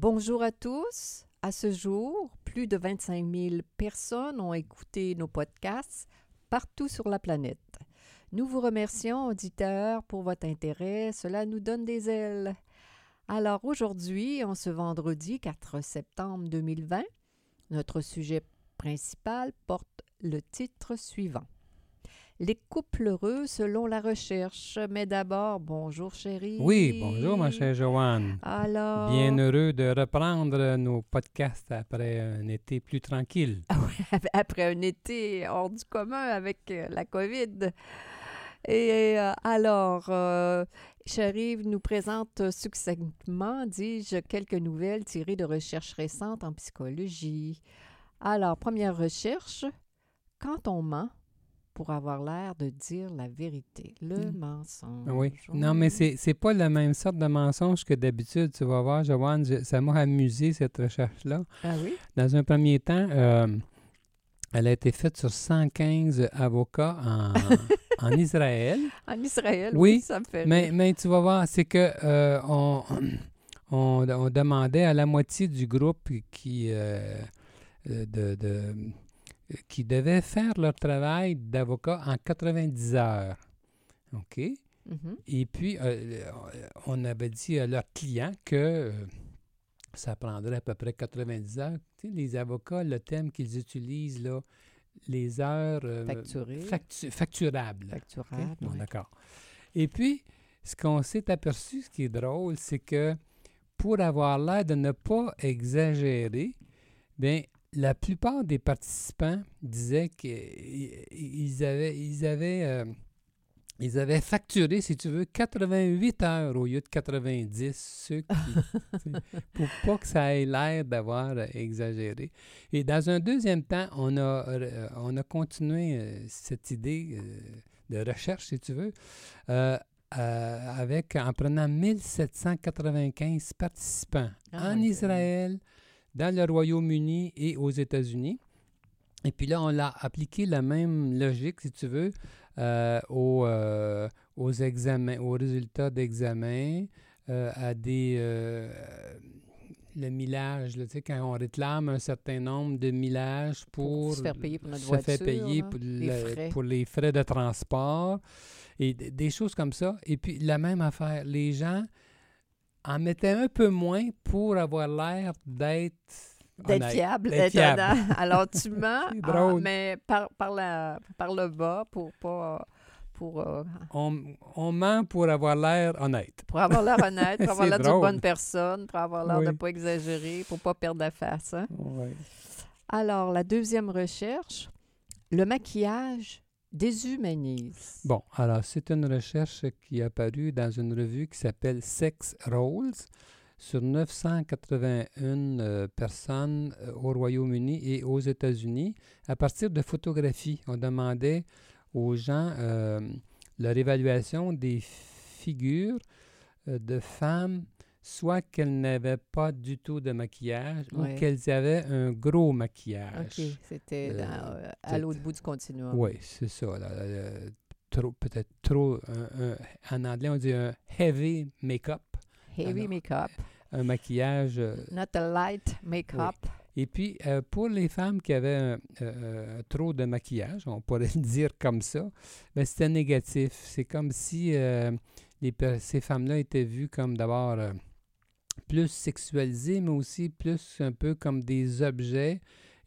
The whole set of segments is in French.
Bonjour à tous. À ce jour, plus de 25 000 personnes ont écouté nos podcasts partout sur la planète. Nous vous remercions, auditeurs, pour votre intérêt. Cela nous donne des ailes. Alors aujourd'hui, en ce vendredi 4 septembre 2020, notre sujet principal porte le titre suivant. Les couples heureux selon la recherche. Mais d'abord, bonjour chérie. Oui, bonjour ma chère Joanne. Alors. Bien heureux de reprendre nos podcasts après un été plus tranquille. Ah oui, après un été hors du commun avec euh, la COVID. Et euh, alors, euh, chérie nous présente succinctement, dis-je, quelques nouvelles tirées de recherches récentes en psychologie. Alors, première recherche, quand on ment pour avoir l'air de dire la vérité, le Mm. mensonge. Oui. Non, mais c'est c'est pas la même sorte de mensonge que d'habitude. Tu vas voir, Joanne, je- ça m'a amusé cette recherche-là. Ah oui? Dans un premier temps, euh, elle a été faite sur 115 avocats en, en Israël. En Israël, Oui, oui, ça me fait Mais, rire. mais tu vas voir, c'est que euh, on, on, on demandait à la moitié du groupe qui, euh, de, de- qui devait faire leur travail d'avocat en 90 heures. OK? Mhm. Et puis, euh, on avait dit à leurs clients que euh, ça prendrait à peu près 90 heures. Tu sais, les avocats, le thème qu'ils utilisent, là, les heures euh, factu- facturables. OK? Facturable, Bon, oui. d'accord. Et puis, ce qu'on s'est aperçu, ce qui est drôle, c'est que pour avoir l'air de ne pas exagérer, bien, la plupart des participants disaient qu'ils avaient, ils avaient, euh, ils avaient facturé, si tu veux, 88 heures au lieu de 90, ceux qui, pour pas que ça ait l'air d'avoir euh, exagéré. Et dans un deuxième temps, on a, euh, on a continué cette idée de recherche, si tu veux, euh, euh, avec, en prenant 1795 participants Ah, en. Israël, dans le Royaume-Uni et aux États-Unis. Et puis là, on l'a appliqué la même logique, si tu veux, euh, aux, euh, aux examens, aux résultats d'examen, euh, à des... le millage, là, tu sais, quand on réclame un certain nombre de millages pour, Pour se faire payer pour notre se voiture. fait payer là, pour, les le- frais. pour les frais de transport et des choses comme ça. Et puis la même affaire, les gens en mettaient un peu moins pour avoir l'air d'être D'être fiable, d'être honnête. Alors, tu mens, ah, mais par, par, la, par le bas pour pas... Pour, euh, On, on ment pour avoir l'air honnête. pour avoir l'air honnête, pour avoir l'air d'une bonne personne, pour avoir l'air de ne Oui. pas exagérer, pour pas perdre la face. hein. Ouais. Alors, la deuxième recherche, le maquillage déshumanise. Bon, alors c'est une recherche qui est apparue dans une revue qui s'appelle Sex Rolls sur 981 euh, personnes euh, au Royaume-Uni et aux États-Unis à partir de photographies. On demandait aux gens euh, leur évaluation des figures de femmes, soit qu'elles n'avaient pas du tout de maquillage Ouais. ou qu'elles avaient un gros maquillage. OK, c'était Euh, euh, à l'autre bout du continuum. Oui, c'est ça. là, euh, trop, peut-être trop. un- un- en anglais, on dit un heavy make-up, Heavy Alors, make-up, un maquillage. euh, not a light make-up. et puis, euh, pour les femmes qui avaient un- euh, trop de maquillage, on pourrait le dire comme ça, ben, c'était négatif. C'est comme si euh, les ces femmes-là étaient vues comme d'abord plus sexualisées, mais aussi plus un peu comme des objets.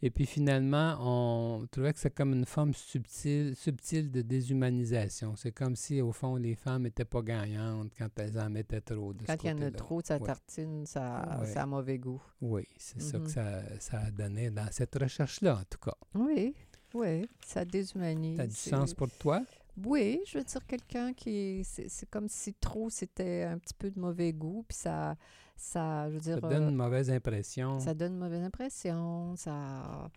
Et puis finalement, on trouvait que c'est comme une forme subtile, subtile de déshumanisation. C'est comme si, au fond, les femmes n'étaient pas gagnantes quand elles en mettaient trop. De Quand il y en a trop, ça Ouais. tartine, ça, Ouais. ça a mauvais goût. Oui, c'est ça Mhm. que ça, ça a donné dans cette recherche-là, en tout cas. Oui, oui, ça déshumanise. Ça a du sens pour toi? Oui, je veux dire quelqu'un qui... C'est c'est comme si trop, c'était un petit peu de mauvais goût, puis ça, ça, je veux dire, Ça donne euh, une mauvaise impression. ça donne une mauvaise impression. Ça,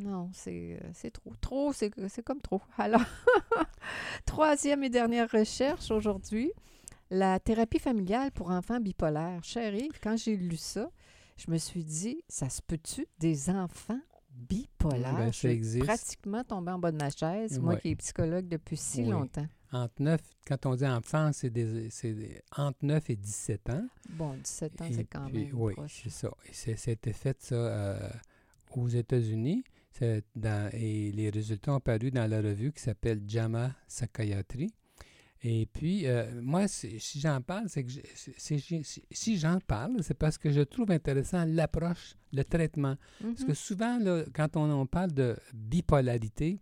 non, c'est euh, c'est trop. Trop, c'est comme trop. Alors, troisième et dernière recherche aujourd'hui, la thérapie familiale pour enfants bipolaires. Chérie, quand j'ai lu ça, je me suis dit, ça se peut-tu des enfants bipolaires? ben, ça Je suis existe. pratiquement tombée en bas de ma chaise, moi qui est psychologue depuis si Oui. longtemps. Entre 9, quand on dit enfant, c'est entre 9 et 17 ans. Bon, 17 ans, c'est quand puis, même Oui, c'est ça. Et C'était fait, ça, euh, aux États-Unis. Et les résultats ont paru dans la revue qui s'appelle JAMA Psychiatry. Et puis, euh, moi, si j'en parle, c'est que je- si, si j'en parle, c'est parce que je trouve intéressant l'approche, le traitement. Parce que Mhm. souvent, là, quand on, on parle de bipolarité,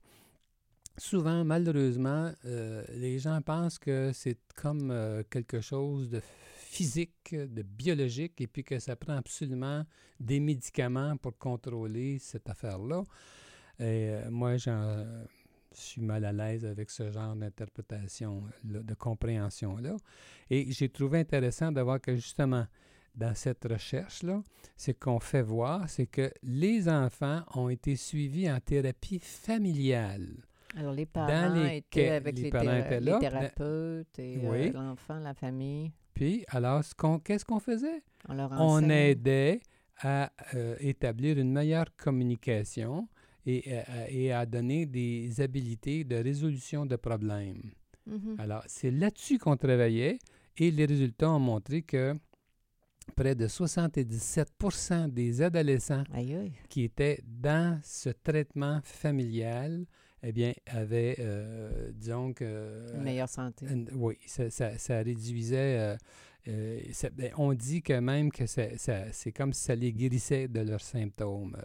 souvent, malheureusement, euh, les gens pensent que c'est comme euh, quelque chose de physique, de biologique, et puis que ça prend absolument des médicaments pour contrôler cette affaire-là. Euh, moi, j'en suis mal à l'aise avec ce genre d'interprétation, de compréhension-là. Et j'ai trouvé intéressant d'avoir que justement, dans cette recherche-là, ce qu'on fait voir, c'est que les enfants ont été suivis en thérapie familiale. Alors, les parents les étaient avec les les, parents étaient les thérapeutes et euh, l'enfant, la famille. Puis, alors, qu'on- qu'est-ce qu'on faisait? On leur On aidait à euh, établir une meilleure communication et, euh, à- et à donner des habiletés de résolution de problèmes. Mhm. Alors, c'est là-dessus qu'on travaillait et les résultats ont montré que près de 77% des adolescents qui étaient dans ce traitement familial, eh bien, avaient, euh, disons que... Une meilleure santé. une- oui, ça, ça- ça réduisait... euh, euh, ça- ben, on dit que même que ça- ça- c'est comme si ça les guérissait de leurs symptômes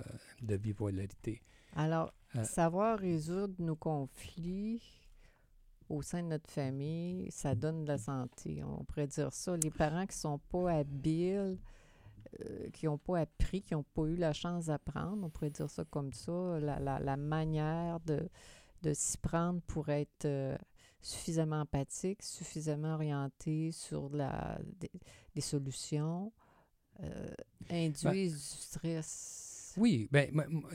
de bipolarité. Alors, savoir résoudre nos conflits au sein de notre famille, ça donne de la santé. On pourrait dire ça. Les parents qui sont pas habiles, euh, qui n'ont pas appris, qui n'ont pas eu la chance d'apprendre, on pourrait dire ça comme ça, la, la- la manière de, de s'y prendre pour être euh, suffisamment empathique, suffisamment orienté sur la, des, des solutions, euh, induisent du stress. Oui, ben,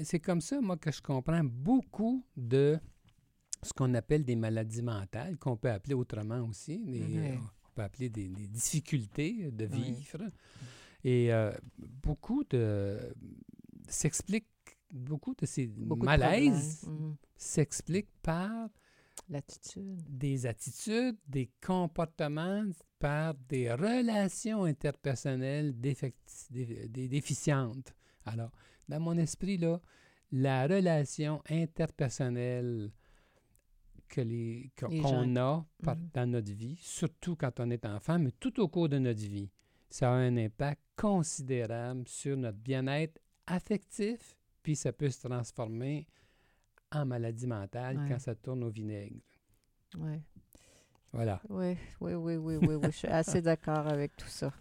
c'est comme ça, moi, que je comprends beaucoup de ce qu'on appelle des maladies mentales, qu'on peut appeler autrement aussi. des-. On peut appeler des, des difficultés de vivre. Et euh, beaucoup de. s'expliquent. Beaucoup de ces Beaucoup malaises. Mhm. s'expliquent par L'attitude. des attitudes, des comportements, par des relations interpersonnelles défecti- dé- dé- déficientes. Alors, dans mon esprit, là, la relation interpersonnelle que les, qu'on a par- Mhm. dans notre vie, surtout quand on est enfant, mais tout au cours de notre vie, ça a un impact considérable sur notre bien-être affectif, puis ça peut se transformer en maladie mentale Ouais. quand ça tourne au vinaigre. Oui, Voilà. oui, oui, oui, oui, oui, oui, je suis assez d'accord avec tout ça.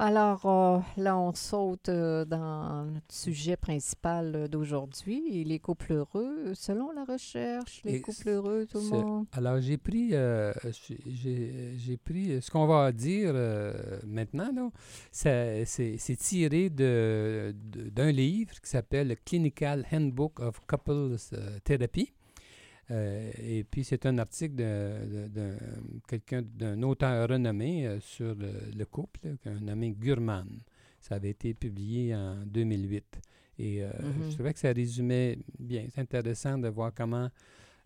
Alors, euh, là, on saute euh, dans notre sujet principal euh, d'aujourd'hui, les couples heureux. Selon la recherche, les Et couples heureux, tout le monde? Alors, j'ai pris, euh, j'ai- pris ce qu'on va dire maintenant, là, c'est tiré de- de- d'un livre qui s'appelle le Clinical Handbook of Couples Therapy. Euh, et puis, c'est un article de, de- de quelqu'un, d'un auteur renommé euh, sur le, le couple, un nommé Gurman. Ça avait été publié en 2008. Et euh, Mhm. je trouvais que ça résumait bien. C'est intéressant de voir comment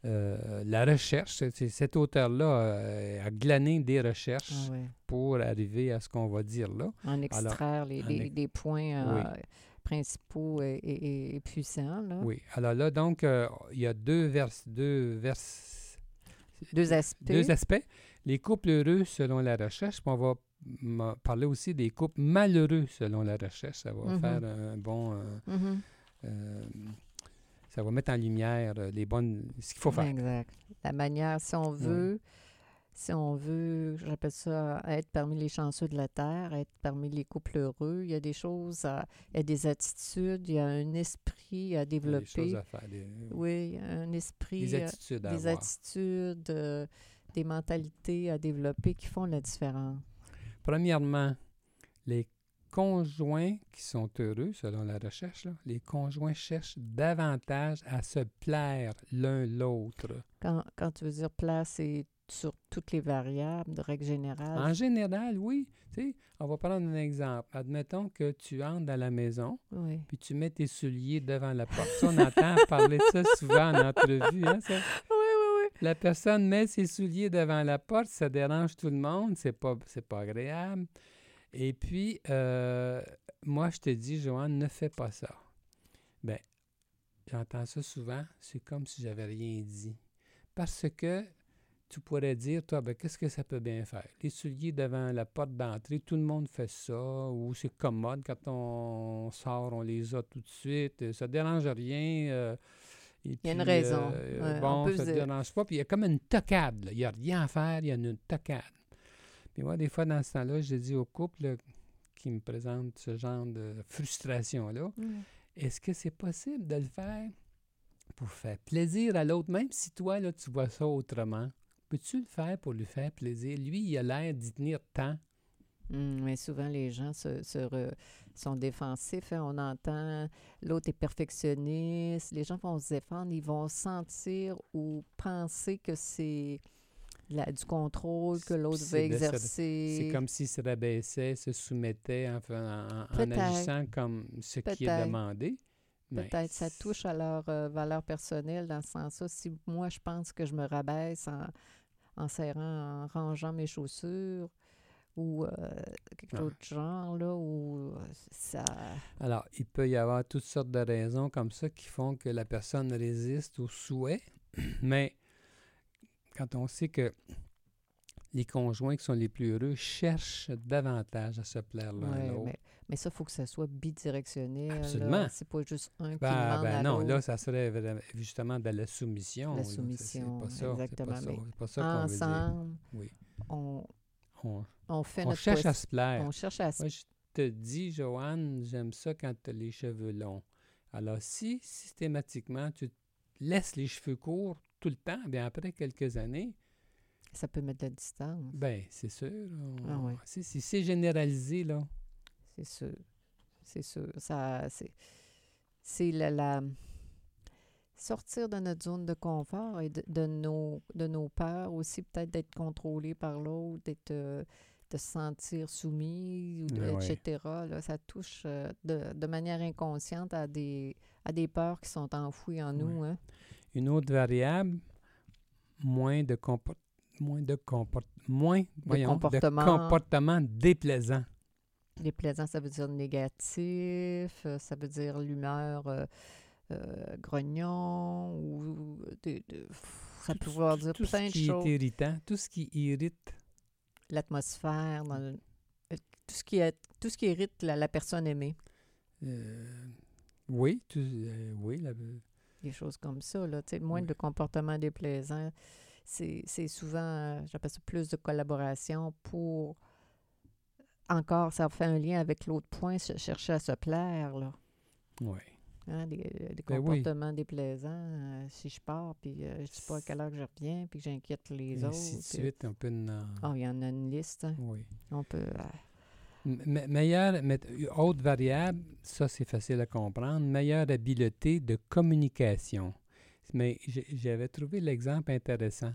euh, la recherche, c'est- cet auteur-là a glané des recherches Ah ouais. pour arriver à ce qu'on va dire là. En extraire les, en les- les points Oui. Principaux et. Là. Oui. Alors là, donc, euh, il y a deux vers, deux vers, Deux aspects. deux aspects. Les couples heureux selon la recherche, puis on va parler aussi des couples malheureux selon la recherche. Ça va Mhm. faire un bon... euh, Mhm. euh, ça va mettre en lumière les bonnes, ce qu'il faut faire. Exact. La manière, si on veut, si on veut, j'appelle ça être parmi les chanceux de la Terre, être parmi les couples heureux, il y a des choses, à- il y a des attitudes, il y a un esprit à Il y a des développer. choses à faire, des, Oui, un esprit, des euh, attitudes à des avoir. attitudes, euh, des mentalités à développer qui font la différence. premièrement, les conjoints qui sont heureux, selon la recherche, là, les conjoints cherchent davantage à se plaire l'un l'autre. Quand, quand tu veux dire plaire, c'est sur toutes les variables, de règle générale. En général, oui. Tu sais, on va prendre un exemple. Admettons que tu entres dans la maison, Oui. puis tu mets tes souliers devant la porte. Ça, on entend parler de ça souvent en entrevue. Hein, ça? Oui, oui, oui. La personne met ses souliers devant la porte, ça dérange tout le monde, c'est pas, c'est pas agréable. Et puis, euh, moi, je te dis, Joanne, ne fais pas ça. Ben, j'entends ça souvent, c'est comme si j'avais rien dit. Parce que tu pourrais dire, toi, ben, qu'est-ce que ça peut bien faire? Les souliers devant la porte d'entrée, tout le monde fait ça, ou c'est commode, quand on sort, on les a tout de suite, euh, ça dérange rien. euh, et Il y a une puis, raison. euh, Ouais, bon, ça ne dérange pas. Puis il y a comme une tocade. là. Il n'y a rien à faire, il y a une tocade. Puis moi, des fois, dans ce temps-là, je dis au couple qui me présente ce genre de frustration-là, Mm. est-ce que c'est possible de le faire pour faire plaisir à l'autre, même si toi, là, tu vois ça autrement? Peux-tu le faire pour lui faire plaisir? Lui, il a l'air d'y tenir tant. Mm, mais souvent, les gens se, se re- sont défensifs. hein. On entend l'autre est perfectionniste. Les gens vont se défendre. Ils vont sentir ou penser que c'est du contrôle que l'autre veut exercer. C'est comme s'il se rabaissait, se soumettait en, en- agissant comme ce qui est demandé. Peut-être ça touche à leur euh, valeur personnelle dans ce sens-là. Si moi, je pense que je me rabaisse en, en serrant, en rangeant mes chaussures ou euh, quelque Ah. chose de genre, là, où euh, ça... Alors, il peut y avoir toutes sortes de raisons comme ça qui font que la personne résiste au souhait, mais quand on sait que les conjoints qui sont les plus heureux cherchent davantage à se plaire l'un Ouais, l'autre. Mais, ça, il faut que ça soit bidirectionnel. Absolument. C'est pas juste un qui Ben, demande ben à non, là, ça serait justement de la soumission. La là. C'est- soumission, C'est pas ça. exactement, C'est pas ça, mais c'est pas ça qu'on veut dire. Ensemble, Oui. on, On, on fait on notre cherche à se plaire. On cherche à se Moi, je te dis, Joanne, j'aime ça quand tu as les cheveux longs. Alors, si systématiquement tu laisses les cheveux courts tout le temps, bien après quelques années, Ça peut mettre de la distance, ben c'est sûr. on- Ah ouais. c'est généralisé, là. C'est sûr. C'est sûr. Ça, c'est, c'est la, la- sortir de notre zone de confort et de, de nos, de nos peurs aussi, peut-être d'être contrôlé par l'autre, d'être, euh, de se sentir soumis, ou de- ouais. etc. Là, ça touche euh, de, de manière inconsciente à des, à des peurs qui sont enfouies en nous. Hein? Une autre variable, moins de comport moins de comport moins voyons, comportement. de comportement déplaisant. Les plaisants, ça veut dire négatif, euh, ça veut dire l'humeur euh, euh, grognon, ou des- pff, ça Tout- peut vouloir dire tout ce plein de qui choses. est irritant, tout ce qui irrite. L'atmosphère, tout, ce qui est, tout ce qui irrite la, la personne aimée. euh, oui, tout, oui, la- Des choses comme ça, là, tu sais, moins Oui. de comportements déplaisants. C'est souvent, j'appelle ça plus de collaboration pour... Encore, ça fait un lien avec l'autre point, ch- chercher à se plaire, là. oui. Hein, des, des Ben oui. comportements déplaisants. euh, si je pars, puis euh, je sais pas à quelle heure je reviens, puis que j'inquiète les Et autres. ainsi de suite, on peut en- Ah, il y en a une liste. hein. Oui. On peut. euh, me- meilleure, mais- autre variable, ça c'est facile à comprendre, meilleure habileté de communication. Mais j'avais trouvé l'exemple intéressant.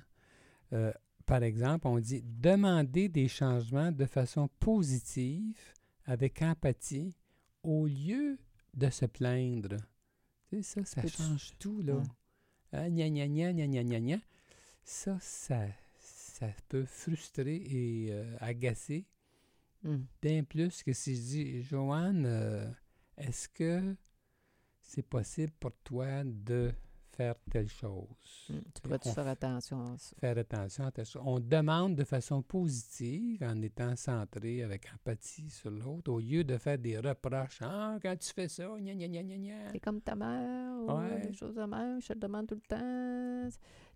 Par exemple, on dit demander des changements de façon positive, avec empathie, au lieu de se plaindre. Tu sais, ça, ça change tout, là. Ouais. Hein, gna, gna, gna, gna, gna, gna, gna. Ça, ça, ça peut frustrer et euh, agacer hum. bien plus que si je dis Joanne, euh, est-ce que c'est possible pour toi de faire telle chose? Hum, Tu on faire attention à ça? Faire attention à telle chose. On demande de façon positive en étant centré avec empathie sur l'autre au lieu de faire des reproches. Ah, quand tu fais ça, gna gna gna gna gna. T'es comme ta mère, ou Ouais. des choses de même, je te demande tout le temps.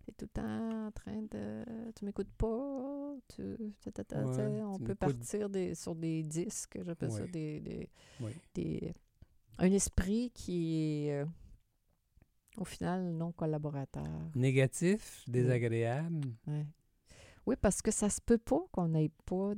T'es tout le temps en train de. Tu m'écoutes pas. Tu, Ouais, on tu peut partir des, sur des disques, j'appelle ça des, des, des- un esprit qui est euh, au final non collaborateur. Négatif, désagréable. Oui, parce que ça se peut pas qu'on n'ait pas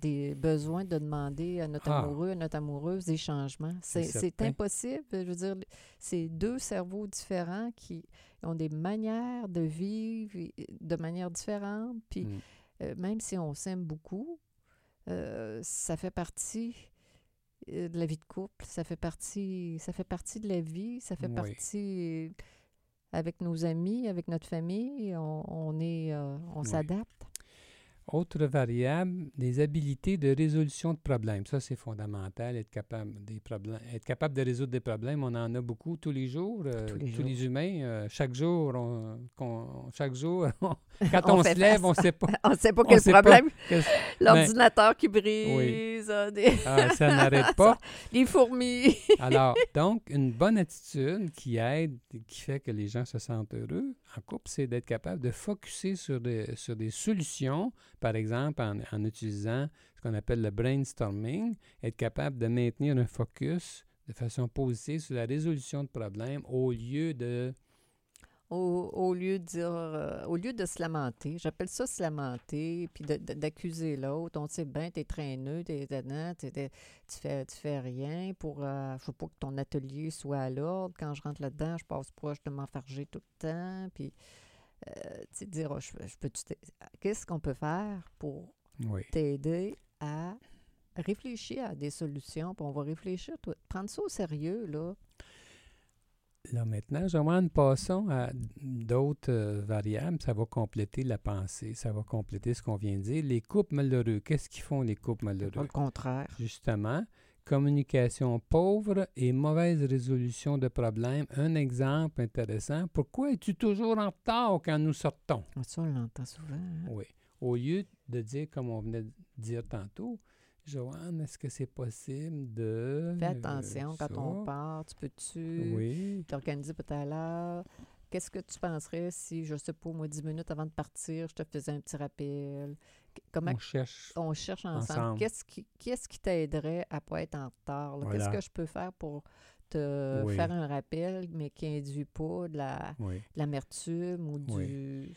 des besoins de demander à notre Ah. amoureux, à notre amoureuse des changements. C'est impossible. Je veux dire, c'est deux cerveaux différents qui ont des manières de vivre de manière différente. Puis Mm. euh, même si on s'aime beaucoup, euh, ça fait partie de la vie de couple, ça fait partie, ça fait partie de la vie, ça fait Oui. partie euh, avec nos amis, avec notre famille, on, on est, euh, on Oui. s'adapte. Autre variable, des habiletés de résolution de problèmes. Ça, c'est fondamental, être capable, des problèmes, être capable de résoudre des problèmes. On en a beaucoup tous les jours. euh, Tous les tous les humains, euh, chaque jour, on, chaque jour, on- quand On se lève, face. on ne sait pas. On ne sait pas quel problème. L'ordinateur qui brise, euh, des- Ah, ça n'arrête pas. les fourmis. Alors, donc, une bonne attitude qui aide, qui fait que les gens se sentent heureux en couple, c'est d'être capable de focuser sur des, sur des solutions, par exemple en, en utilisant ce qu'on appelle le brainstorming, être capable de maintenir un focus de façon positive sur la résolution de problèmes au lieu de... Au, au lieu de dire, euh, au lieu de se lamenter, j'appelle ça se lamenter, puis d'accuser l'autre. On sait bien, t'es traîneux, t'es tu fais, tu fais rien pour, euh, faut pas que ton atelier soit à l'ordre. Quand je rentre là-dedans, je passe proche de m'enfarger tout le temps, puis, tu sais, dire, Oh, je, je peux qu'est-ce qu'on peut faire pour Oui. t'aider à réfléchir à des solutions, puis on va réfléchir, toi, prendre ça au sérieux, là. Là, maintenant, Joanne, passons à d'autres euh, variables. Ça va compléter la pensée, ça va compléter ce qu'on vient de dire. Les couples malheureux, qu'est-ce qu'ils font, les couples Pas malheureux? le contraire. Justement, communication pauvre et mauvaise résolution de problèmes. Un exemple intéressant. Pourquoi es-tu toujours en retard quand nous sortons? Ah, Ça, on l'entend souvent. hein. Oui. Au lieu de dire, comme on venait de dire tantôt, Joanne, est-ce que c'est possible de... Fais euh, attention quand on part. Tu peux-tu Oui. t'organiser pour à l'heure? Qu'est-ce que tu penserais si, je sais pas, moi, 10 minutes avant de partir, je te faisais un petit rappel? Comment On cherche. on cherche ensemble? ensemble. Qu'est-ce qui, qu'est-ce qui t'aiderait à pas être en retard? Qu'est-ce que je peux faire pour te Oui. faire un rappel, mais qui induit pas de la, Oui. de l'amertume ou du, Oui.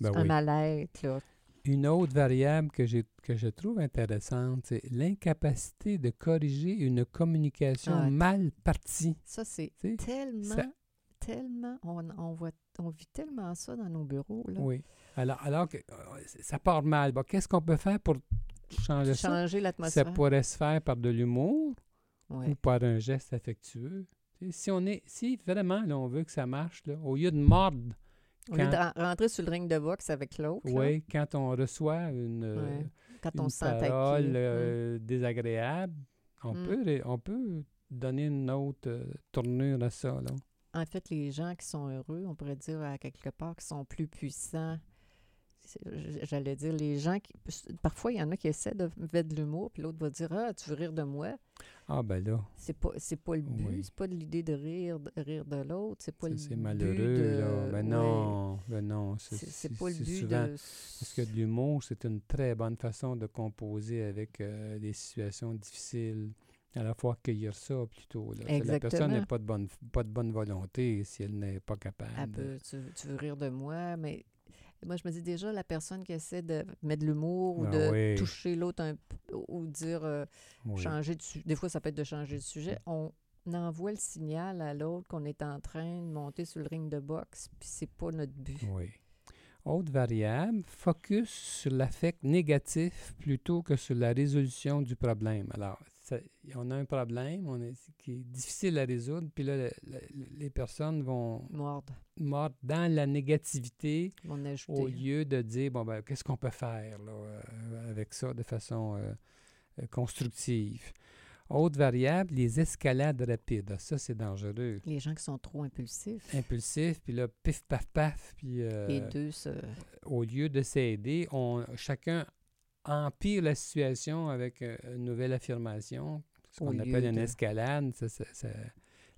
Ben un mal-être, là? Une autre variable que, j'ai- que je trouve intéressante, c'est l'incapacité de corriger une communication Ah, mal partie. Ça, c'est tellement, tellement, on, on voit, on vit tellement ça dans nos bureaux, là. Oui. Alors, alors que euh, ça part mal. Bon, Qu'est-ce qu'on peut faire pour changer ça? Changer Ça l'atmosphère. pourrait se faire par de l'humour ou par un geste affectueux. Si, on est, si vraiment là, on veut que ça marche, là, au lieu de mordre, Au lieu de quand- ren- rentrer sur le ring de boxe avec l'autre, oui, quand on reçoit une, euh, Ouais. quand on se sent euh, désagréable, on, Mm. peut, on peut donner une autre euh, tournure à ça. Là. En fait, les gens qui sont heureux, on pourrait dire à quelque part, qui sont plus puissants. J'allais dire, les gens qui. Parfois, il y en a qui essaient de mettre de l'humour, puis l'autre va dire Ah, tu veux rire de moi? Ah ben là, C'est pas, c'est pas le but, Oui. c'est pas l'idée de rire de, rire de l'autre, c'est pas ça, le c'est but malheureux. de- là. Ben ouais. non, ben non. C'est pas le but souvent- de. Parce que l'humour, c'est une très bonne façon de composer avec euh, des situations difficiles. À la fois accueillir ça plutôt. Là. Si La personne n'a pas de bonne pas de bonne volonté si elle n'est pas capable. De- tu, tu veux rire de moi, mais moi, je me dis déjà, la personne qui essaie de mettre de l'humour ou Ah de oui. toucher l'autre un ou dire euh, Oui. changer de sujet. Des fois, ça peut être de changer de sujet. On envoie le signal à l'autre qu'on est en train de monter sur le ring de boxe, puis c'est pas notre but. Oui. Autre variable, focus sur l'affect négatif plutôt que sur la résolution du problème. Alors, ça- on a un problème on est, qui est difficile à résoudre, puis là, le- le- les personnes vont Mordre, mordre dans la négativité au lieu de dire, bon, ben, qu'est-ce qu'on peut faire là, euh, avec ça de façon euh, euh, constructive. Autre variable, les escalades rapides. Ça, c'est dangereux. Les gens qui sont trop impulsifs, Impulsif, puis là, pif, paf, paf, puis... euh, les deux se... au lieu de s'aider, on, chacun empire la situation avec euh, une nouvelle affirmation, ce qu'on appelle une de- escalade. ça- ça- ça-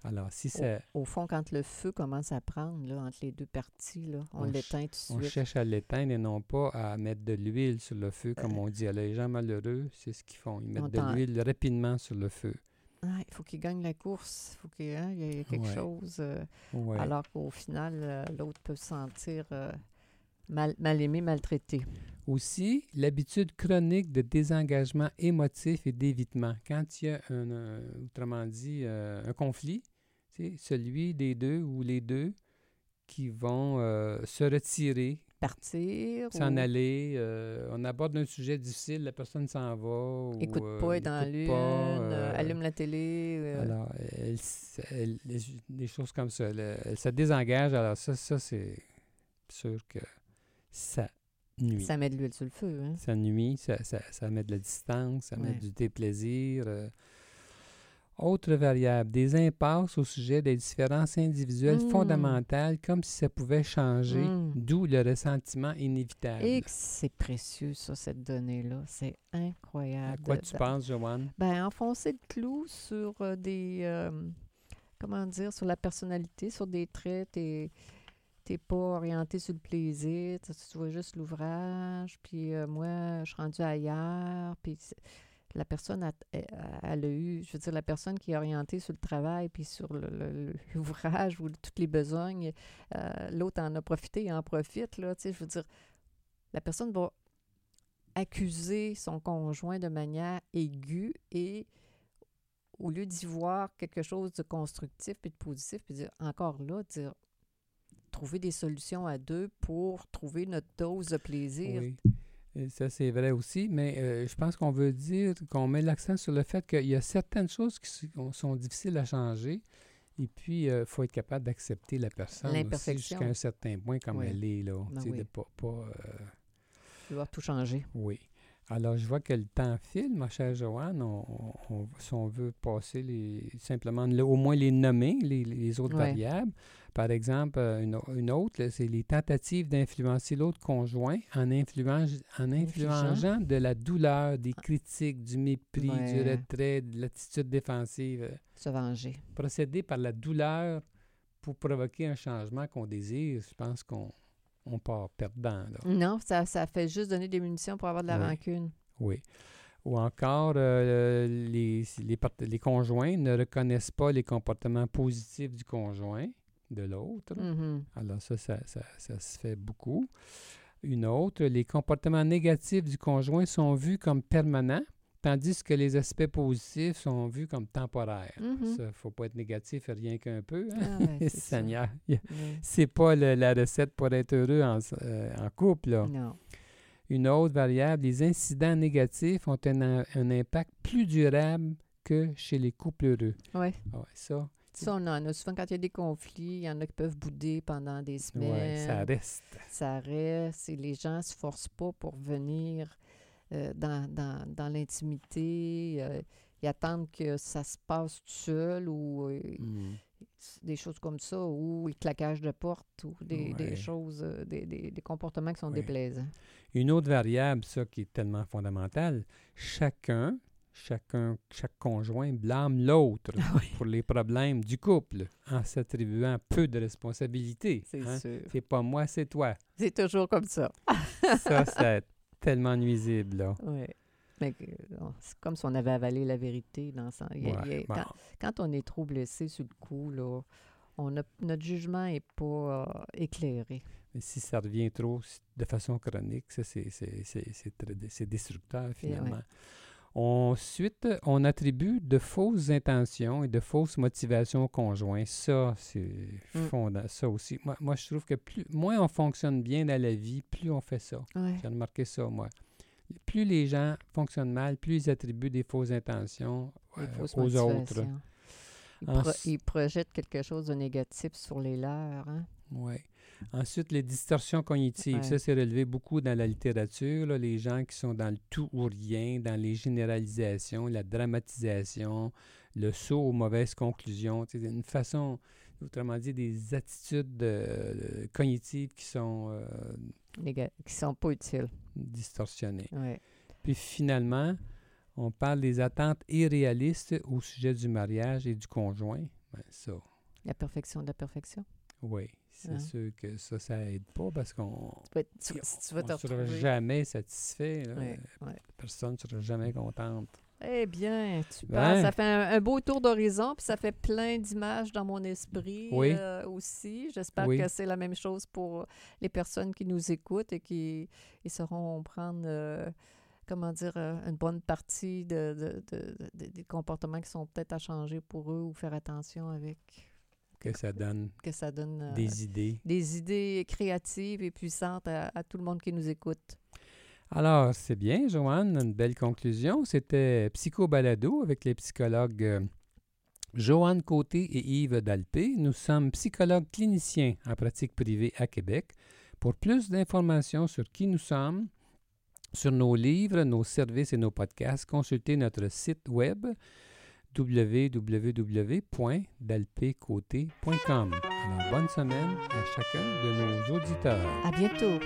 Alors, si ça, Au fond, quand le feu commence à prendre là, entre les deux parties, là, on, On l'éteint tout on de suite. cherche à l'éteindre et non pas à mettre de l'huile sur le feu, comme on dit. Alors, les gens malheureux, c'est ce qu'ils font. Ils mettent de l'huile rapidement sur le feu. Ah, il faut qu'il gagne la course, il faut qu'il hein, il y ait quelque Ouais. chose. euh, Ouais. Alors qu'au final, euh, l'autre peut se sentir euh, Mal, mal aimé, maltraité. Aussi, l'habitude chronique de désengagement émotif et d'évitement. Quand il y a, un, un- autrement dit, euh, un conflit, c'est celui des deux ou les deux qui vont euh, se retirer, Partir. s'en ou aller. euh, on aborde un sujet difficile, la personne s'en va. ou, Écoute euh, pas, est dans la lune, pas, euh, euh, allume la télé. euh, Alors, elle, des choses comme ça. Elle, se désengage. Alors, ça, ça c'est sûr que ça nuit. ça met de l'huile sur le feu. Hein? Ça nuit, ça, ça, ça met de la distance, ça met du déplaisir. euh. Autre variable, des impasses au sujet des différences individuelles Mm. fondamentales, comme si ça pouvait changer, Mm. d'où le ressentiment inévitable. Et c'est précieux, ça, cette donnée-là. C'est À incroyable. quoi de- tu penses, Joanne? Ben, enfoncer le clou sur euh, des. euh, comment dire, sur la personnalité, sur des traits. T'es pas orienté sur le plaisir. Tu, vois juste l'ouvrage. Puis euh, moi, je suis rendue ailleurs. Puis la personne, a, elle, a eu. Je veux dire, la personne qui est orientée sur le travail puis sur l'ouvrage ou toutes les besognes, euh, l'autre en a profité, il en profite. Là, tu sais, je veux dire, la personne va accuser son conjoint de manière aiguë et au lieu d'y voir quelque chose de constructif puis de positif, puis dire encore là, dire trouver des solutions à deux pour trouver notre dose de plaisir. Oui. Et ça, c'est vrai aussi, mais euh, je pense qu'on veut dire qu'on met l'accent sur le fait qu'il y a certaines choses qui sont- difficiles à changer. Et puis, il faut être capable d'accepter la personne jusqu'à un certain point comme Oui. elle est. Là, Ben oui. de pas, pas, euh, tout changer. Oui. Alors, je vois que le temps file, ma chère Joanne. On, on- si on veut passer les, simplement le- au moins les nommer, les, les autres Ouais. variables. Par exemple, euh, une, une autre, c'est les tentatives d'influencer l'autre conjoint en, influence, en influençant de la douleur, des critiques, du mépris, du retrait, de l'attitude défensive. euh, Se venger. Procéder par la douleur pour provoquer un changement qu'on désire, je pense qu'on on part perdant. Là. Non, ça, ça fait juste donner des munitions pour avoir de la Oui. rancune. Oui. Ou encore, euh, les, les, part- les conjoints ne reconnaissent pas les comportements positifs du conjoint, de l'autre. Mhm. Alors ça ça, ça, ça se fait beaucoup. Une autre, les comportements négatifs du conjoint sont vus comme permanents, tandis que les aspects positifs sont vus comme temporaires. Mhm. Ça, faut pas être négatif rien qu'un peu. Hein? Ah, ben, c'est. Seigneur, Oui. pas le- la recette pour être heureux en, euh, en couple. Là. Non. Une autre variable, les incidents négatifs ont un, un impact plus durable que chez les couples heureux. Oui. Ah ouais, ça, Ça, on en a souvent quand il y a des conflits, il y en a qui peuvent bouder pendant des semaines. ça reste. ça reste et les gens ne se forcent pas pour venir euh, dans, dans, dans l'intimité. euh, ils attendent que ça se passe tout seul ou euh, Mm. des choses comme ça, ou le claquage de porte, ou des, des choses, euh, des, des- des comportements qui sont déplaisants. Une autre variable, ça qui est tellement fondamentale, chacun, chacun, chaque conjoint blâme l'autre pour les problèmes du couple en s'attribuant peu de responsabilité. C'est hein. sûr. C'est pas moi, c'est toi. C'est toujours comme ça. Ça, c'est tellement nuisible, là. Oui. Mais c'est comme si on avait avalé la vérité dans. Il il bon. quand, quand on est trop blessé sur le coup, là, on a, notre jugement n'est pas euh, éclairé. Mais si ça revient trop de façon chronique, ça, c'est, c'est, c'est, c'est très dé- c'est destructeur, finalement. Ensuite, on attribue de fausses intentions et de fausses motivations au conjoint. Ça, c'est Mm. fonda- Ça aussi. Moi, moi, je trouve que plus, moins on fonctionne bien dans la vie, plus on fait ça. Ouais. J'ai remarqué ça, moi. Plus les gens fonctionnent mal, plus ils attribuent des fausses intentions Des euh, fausses aux autres. pro- ils projettent quelque chose de négatif sur les leurs. Hein? Oui. Ensuite, les distorsions cognitives. Ouais. Ça, c'est relevé beaucoup dans la littérature. là, les gens qui sont dans le tout ou rien, dans les généralisations, la dramatisation, le saut aux mauvaises conclusions. Sais, une façon, autrement dit, des attitudes euh, cognitives qui sont euh, qui sont pas utiles. distorsionnées. Ouais. Puis finalement, on parle des attentes irréalistes au sujet du mariage et du conjoint. Ben, ça, La perfection de la perfection. Oui, c'est Hein? sûr que ça, ça aide pas parce qu'on si ne sera jamais satisfait. là. Ouais, ouais. Personne ne sera jamais contente. Eh bien, tu Ben. parles, ça fait un, un beau tour d'horizon, puis ça fait plein d'images dans mon esprit Oui. euh, aussi. J'espère Oui. que c'est la même chose pour les personnes qui nous écoutent et qui ils sauront prendre, euh, comment dire, euh, une bonne partie de, de- de- de- des comportements qui sont peut-être à changer pour eux ou faire attention avec Que ça donne que ça donne euh, des idées. des idées créatives et puissantes à, à tout le monde qui nous écoute. Alors, c'est bien, Joanne, une belle conclusion. C'était Psycho Balado avec les psychologues euh, Joanne Côté et Yves Dalpé. Nous sommes psychologues cliniciens en pratique privée à Québec. Pour plus d'informations sur qui nous sommes, sur nos livres, nos services et nos podcasts, consultez notre site web www.dalpécoté.com. Alors, bonne semaine à chacun de nos auditeurs. À bientôt.